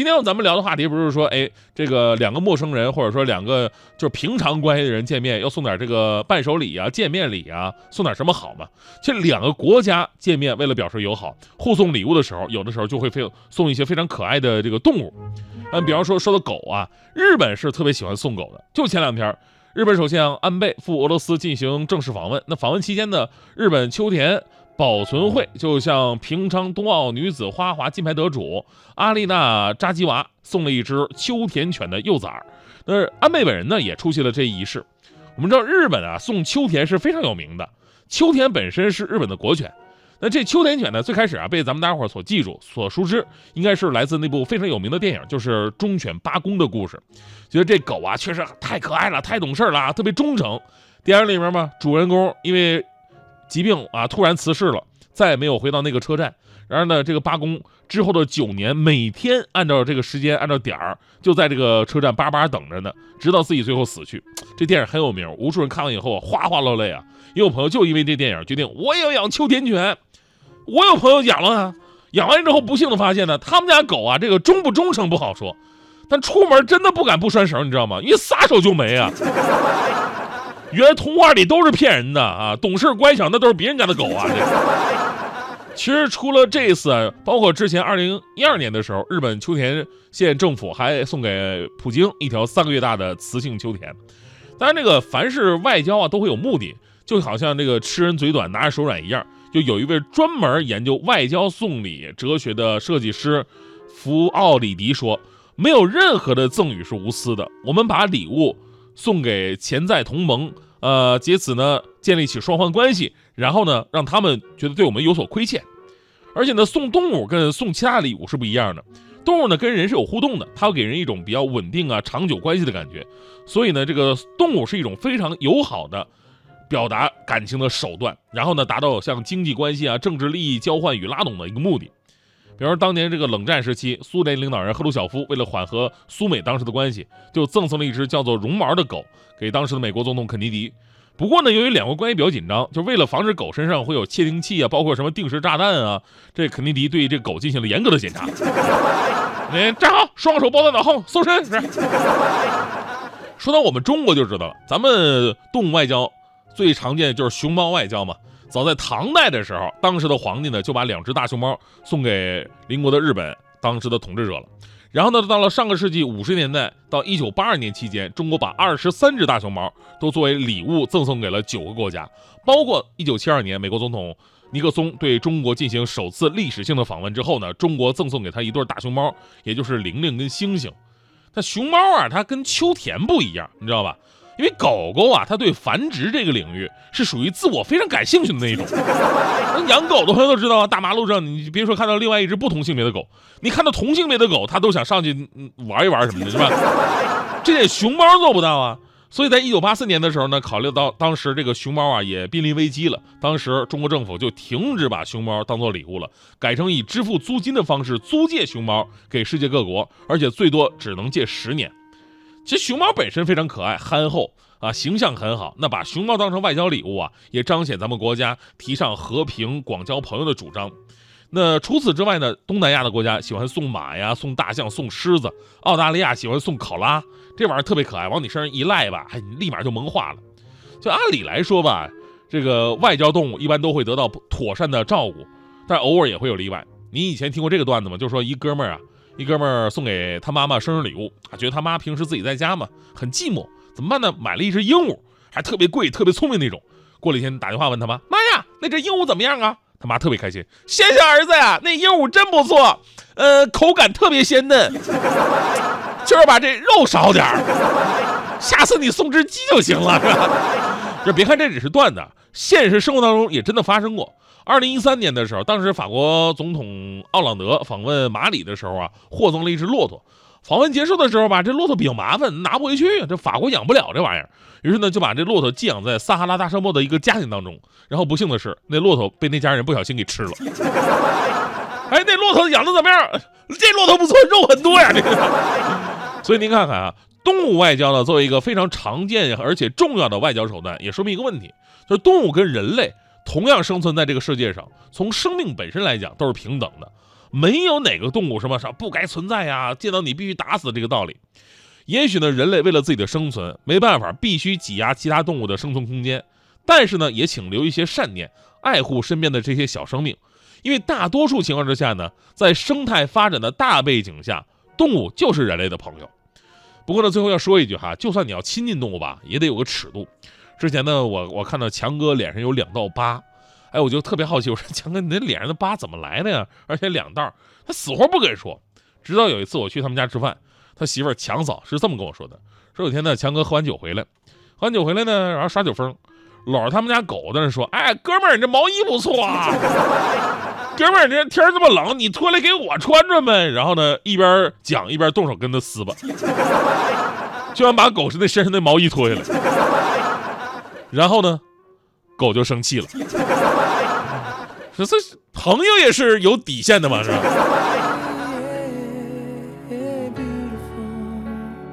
今天咱们聊的话题不是说，哎，这个两个陌生人或者说两个就是平常关系的人见面，要送点这个伴手礼啊、见面礼啊，送点什么好吗？其实两个国家见面，为了表示友好，互送礼物的时候，有的时候就会非送一些非常可爱的这个动物。嗯，比方说说的狗啊，日本是特别喜欢送狗的。就前两天，日本首相安倍赴俄罗斯进行正式访问，那访问期间呢，日本秋田。保存会就向平昌冬奥女子花滑金牌得主阿丽娜扎基娃送了一只秋田犬的幼崽儿。那安倍本人呢也出席了这一仪式。我们知道日本啊送秋田是非常有名的，秋田本身是日本的国犬。那这秋田犬呢最开始啊被咱们大伙儿所记住、所熟知，应该是来自那部非常有名的电影，就是《忠犬八公》的故事。觉得这狗啊确实太可爱了，太懂事了，特别忠诚。电影里面嘛，主人公因为疾病啊，突然辞世了，再也没有回到那个车站。然而呢，这个八公之后的九年，每天按照这个时间，按照点儿，就在这个车站巴巴等着呢，直到自己最后死去。这电影很有名，无数人看完以后哗哗落泪啊。也有朋友就因为这电影决定，我也要养秋田犬。我有朋友养了啊，养完之后不幸的发现呢，他们家狗啊，这个忠不忠诚不好说，但出门真的不敢不拴绳，你知道吗？一撒手就没啊。原来童话里都是骗人的啊！懂事乖巧那都是别人家的狗啊！其实除了这次，包括之前二零一二年的时候，日本秋田县政府还送给普京一条三个月大的雌性秋田。当然，这个凡是外交啊，都会有目的，就好像这个吃人嘴短拿着手软一样。就有一位专门研究外交送礼哲学的设计师福奥里迪说：“没有任何的赠与是无私的，我们把礼物。”送给潜在同盟，呃，借此呢建立起双方关系，然后呢让他们觉得对我们有所亏欠。而且呢，送动物跟送其他礼物是不一样的，动物呢跟人是有互动的，它会给人一种比较稳定啊、长久关系的感觉。所以呢，这个动物是一种非常友好的表达感情的手段，然后呢达到像经济关系啊、政治利益交换与拉拢的一个目的。比如当年这个冷战时期，苏联领导人赫鲁晓夫为了缓和苏美当时的关系，就赠送了一只叫做绒毛的狗给当时的美国总统肯尼迪。不过呢，由于两国关系比较紧张，就为了防止狗身上会有窃听器啊，包括什么定时炸弹啊，这肯尼迪对这狗进行了严格的检查。你站好，双手抱在脑后，搜身。说到我们中国就知道了，咱们动物外交最常见的就是熊猫外交嘛。早在唐代的时候，当时的皇帝呢就把两只大熊猫送给邻国的日本当时的统治者了。然后呢，到了上个世纪五十年代到一九八二年期间，中国把二十三只大熊猫都作为礼物赠送给了九个国家，包括一九七二年美国总统尼克松对中国进行首次历史性的访问之后呢，中国赠送给他一对大熊猫，也就是玲玲跟星星。那熊猫啊，它跟秋田不一样，你知道吧？因为狗狗啊，它对繁殖这个领域是属于自我非常感兴趣的那一种。养狗的朋友都知道啊，大马路上你别说看到另外一只不同性别的狗，你看到同性别的狗，它都想上去玩一玩什么的，是吧？这点熊猫做不到啊。所以在一九八四年的时候呢，考虑到当时这个熊猫啊也濒临危机了，当时中国政府就停止把熊猫当做礼物了，改成以支付租金的方式租借熊猫给世界各国，而且最多只能借十年。其实熊猫本身非常可爱、憨厚啊，形象很好。那把熊猫当成外交礼物啊，也彰显咱们国家提倡和平、广交朋友的主张。那除此之外呢，东南亚的国家喜欢送马呀、送大象、送狮子；澳大利亚喜欢送考拉，这玩意儿特别可爱，往你身上一赖吧，哎，你立马就萌化了。就按理来说吧，这个外交动物一般都会得到妥善的照顾，但偶尔也会有例外。你以前听过这个段子吗？就是说一哥们儿啊。一哥们儿送给他妈妈生日礼物啊，觉得他妈平时自己在家嘛很寂寞，怎么办呢？买了一只鹦鹉，还特别贵、特别聪明那种。过了一天打电话问他妈：“妈呀，那只鹦鹉怎么样啊？”他妈特别开心：“谢谢儿子呀，那鹦鹉真不错，呃，口感特别鲜嫩，就是把这肉少点儿，下次你送只鸡就行了，是吧？”这别看这只是段子，现实生活当中也真的发生过。二零一三年的时候，当时法国总统奥朗德访问马里的时候啊，获赠了一只骆驼。访问结束的时候吧，这骆驼比较麻烦，拿不回去，这法国养不了这玩意儿。于是呢，就把这骆驼寄养在撒哈拉大沙漠的一个家庭当中。然后不幸的是，那骆驼被那家人不小心给吃了。哎，那骆驼养的怎么样？这骆驼不错，肉很多呀。这个，所以您看看啊，动物外交呢，作为一个非常常见而且重要的外交手段，也说明一个问题，就是动物跟人类。同样生存在这个世界上，从生命本身来讲都是平等的，没有哪个动物什么啥不该存在呀，见到你必须打死这个道理。也许呢，人类为了自己的生存，没办法，必须挤压其他动物的生存空间。但是呢，也请留一些善念，爱护身边的这些小生命，因为大多数情况之下呢，在生态发展的大背景下，动物就是人类的朋友。不过呢，最后要说一句哈，就算你要亲近动物吧，也得有个尺度。之前呢，我我看到强哥脸上有两道疤，哎，我就特别好奇，我说强哥，你那脸上的疤怎么来的呀？而且两道，他死活不跟说。直到有一次我去他们家吃饭。他媳妇儿强嫂是这么跟我说的：说有天呢，强哥喝完酒回来，喝完酒回来呢，然后耍酒疯，搂着他们家狗在那说：“哎，哥们儿，你这毛衣不错啊，哥们儿，这天这么冷，你脱来给我穿穿呗。”然后呢，一边讲一边动手跟他撕吧，居然把狗是那身上的毛衣脱下来。然后呢，狗就生气了，说这朋友也是有底线的嘛，是吧？